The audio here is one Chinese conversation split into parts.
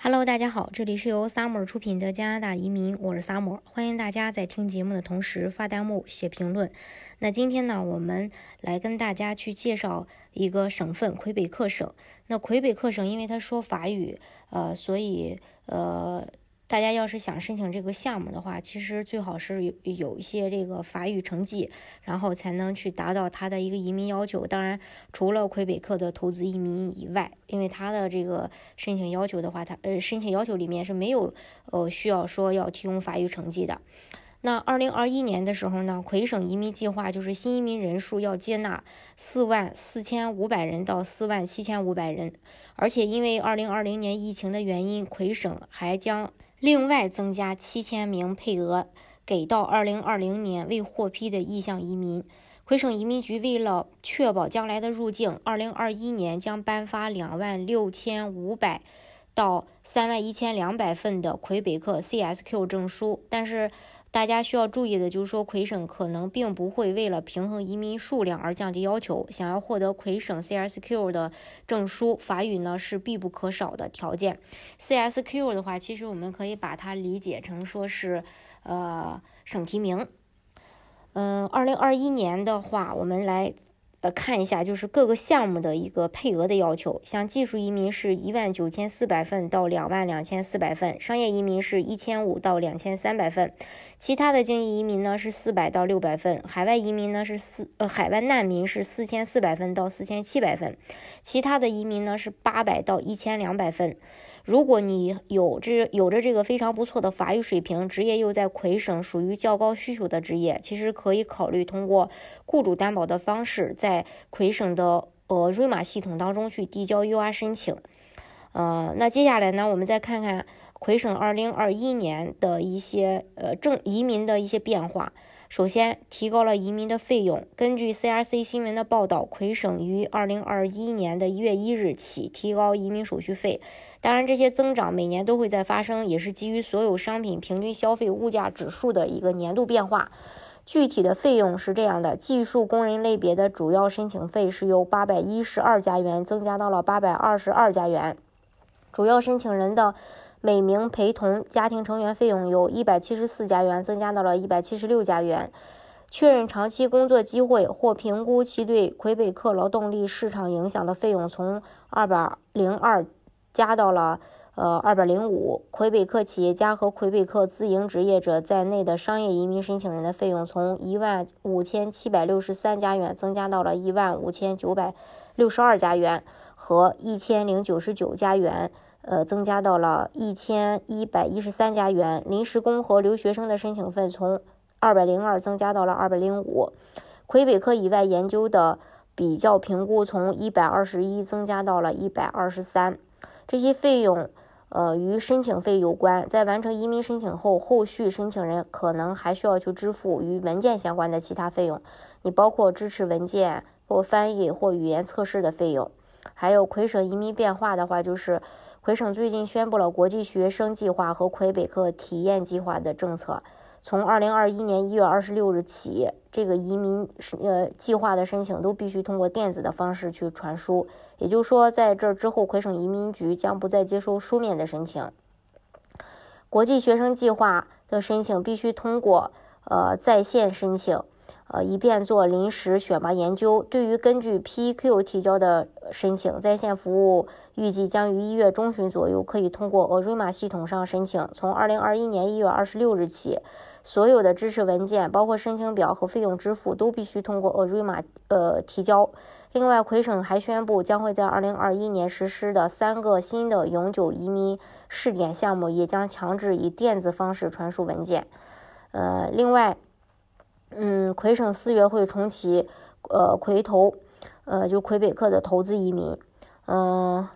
Hello，大家好，这里是由 Summer 出品的加拿大移民，我是 Summer，欢迎大家在听节目的同时发弹幕、写评论。那今天呢，我们来跟大家去介绍一个省份——魁北克省。那魁北克省因为它说法语，呃，所以呃。大家要是想申请这个项目的话，其实最好是有有一些这个法语成绩，然后才能去达到它的一个移民要求。当然，除了魁北克的投资移民以外，因为它的这个申请要求的话，它呃申请要求里面是没有呃需要说要提供法语成绩的。那二零二一年的时候呢，魁省移民计划就是新移民人数要接纳四万四千五百人到四万七千五百人，而且因为二零二零年疫情的原因，魁省还将另外增加七千名配额给到二零二零年未获批的意向移民。魁省移民局为了确保将来的入境，二零二一年将颁发两万六千五百到三万一千两百份的魁北克 CSQ 证书，但是。大家需要注意的就是说，魁省可能并不会为了平衡移民数量而降低要求。想要获得魁省 CSQ 的证书，法语呢是必不可少的条件。CSQ 的话，其实我们可以把它理解成说是，呃，省提名。嗯，二零二一年的话，我们来。呃，看一下就是各个项目的一个配额的要求，像技术移民是一万九千四百份到两万两千四百份，商业移民是一千五到两千三百份，其他的经济移民呢是四百到六百份，海外移民呢是四呃海外难民是四千四百份到四千七百份，其他的移民呢是八百到一千两百份。如果你有这有着这个非常不错的法语水平，职业又在魁省属于较高需求的职业，其实可以考虑通过雇主担保的方式，在魁省的呃瑞玛系统当中去递交 U R 申请。呃，那接下来呢，我们再看看魁省二零二一年的一些呃政移民的一些变化。首先，提高了移民的费用。根据 C R C 新闻的报道，魁省于二零二一年的一月一日起提高移民手续费。当然，这些增长每年都会在发生，也是基于所有商品平均消费物价指数的一个年度变化。具体的费用是这样的：技术工人类别的主要申请费是由八百一十二加元增加到了八百二十二加元；主要申请人的每名陪同家庭成员费用由一百七十四加元增加到了一百七十六加元；确认长期工作机会或评估其对魁北克劳动力市场影响的费用从二百零二。加到了呃二百零五，魁北克企业家和魁北克自营职业者在内的商业移民申请人的费用从一万五千七百六十三加元增加到了一万五千九百六十二加元，和一千零九十九加元，呃增加到了一千一百一十三加元。临时工和留学生的申请费从二百零二增加到了二百零五，魁北克以外研究的比较评估从一百二十一增加到了一百二十三。这些费用，呃，与申请费有关。在完成移民申请后，后续申请人可能还需要去支付与文件相关的其他费用，你包括支持文件或翻译或语言测试的费用。还有魁省移民变化的话，就是魁省最近宣布了国际学生计划和魁北克体验计划的政策。从二零二一年一月二十六日起，这个移民呃计划的申请都必须通过电子的方式去传输。也就是说，在这之后，魁省移民局将不再接收书面的申请。国际学生计划的申请必须通过呃在线申请，呃以便做临时选拔研究。对于根据 PQ 提交的申请，在线服务预计将于一月中旬左右可以通过 Arima 系统上申请。从二零二一年一月二十六日起。所有的支持文件，包括申请表和费用支付，都必须通过 Arima 呃提交。另外，魁省还宣布，将会在2021年实施的三个新的永久移民试点项目，也将强制以电子方式传输文件。呃，另外，嗯，魁省四月会重启呃魁投，呃就魁北克的投资移民。嗯，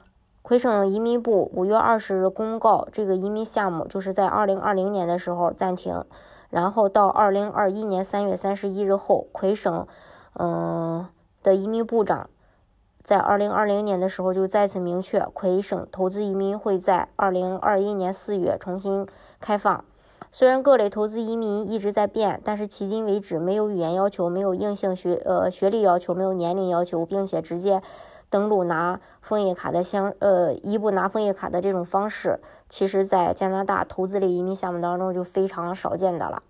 魁省移民部五月二十日公告，这个移民项目就是在2020年的时候暂停。然后到二零二一年三月三十一日后，魁省，嗯的移民部长在二零二零年的时候就再次明确，魁省投资移民会在二零二一年四月重新开放。虽然各类投资移民一直在变，但是迄今为止没有语言要求，没有硬性学呃学历要求，没有年龄要求，并且直接登录拿枫叶卡的相呃一步拿枫叶卡的这种方式，其实在加拿大投资类移民项目当中就非常少见的了。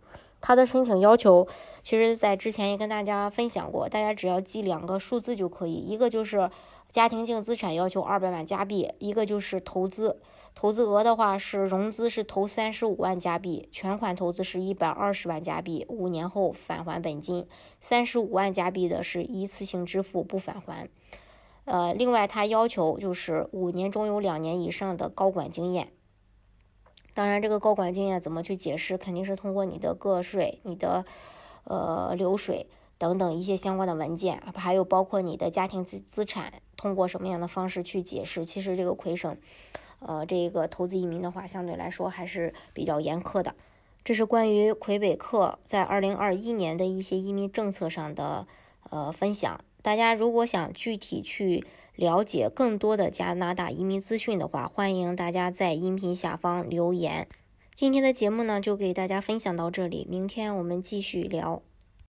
它的申请要求，其实在之前也跟大家分享过，大家只要记两个数字就可以，一个就是家庭净资产要求二百万加币，一个就是投资。投资额的话是融资是投三十五万加币，全款投资是一百二十万加币，五年后返还本金。三十五万加币的是一次性支付不返还。呃，另外，他要求就是五年中有两年以上的高管经验。当然，这个高管经验怎么去解释，肯定是通过你的个税、你的呃流水等等一些相关的文件，还有包括你的家庭资资产，通过什么样的方式去解释。其实这个魁省，呃，这个投资移民的话，相对来说还是比较严苛的。这是关于魁北克在二零二一年的一些移民政策上的呃分享。大家如果想具体去了解更多的加拿大移民资讯的话，欢迎大家在音频下方留言。今天的节目呢，就给大家分享到这里，明天我们继续聊。